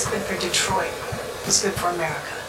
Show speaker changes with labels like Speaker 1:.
Speaker 1: What's good for Detroit It's good for America.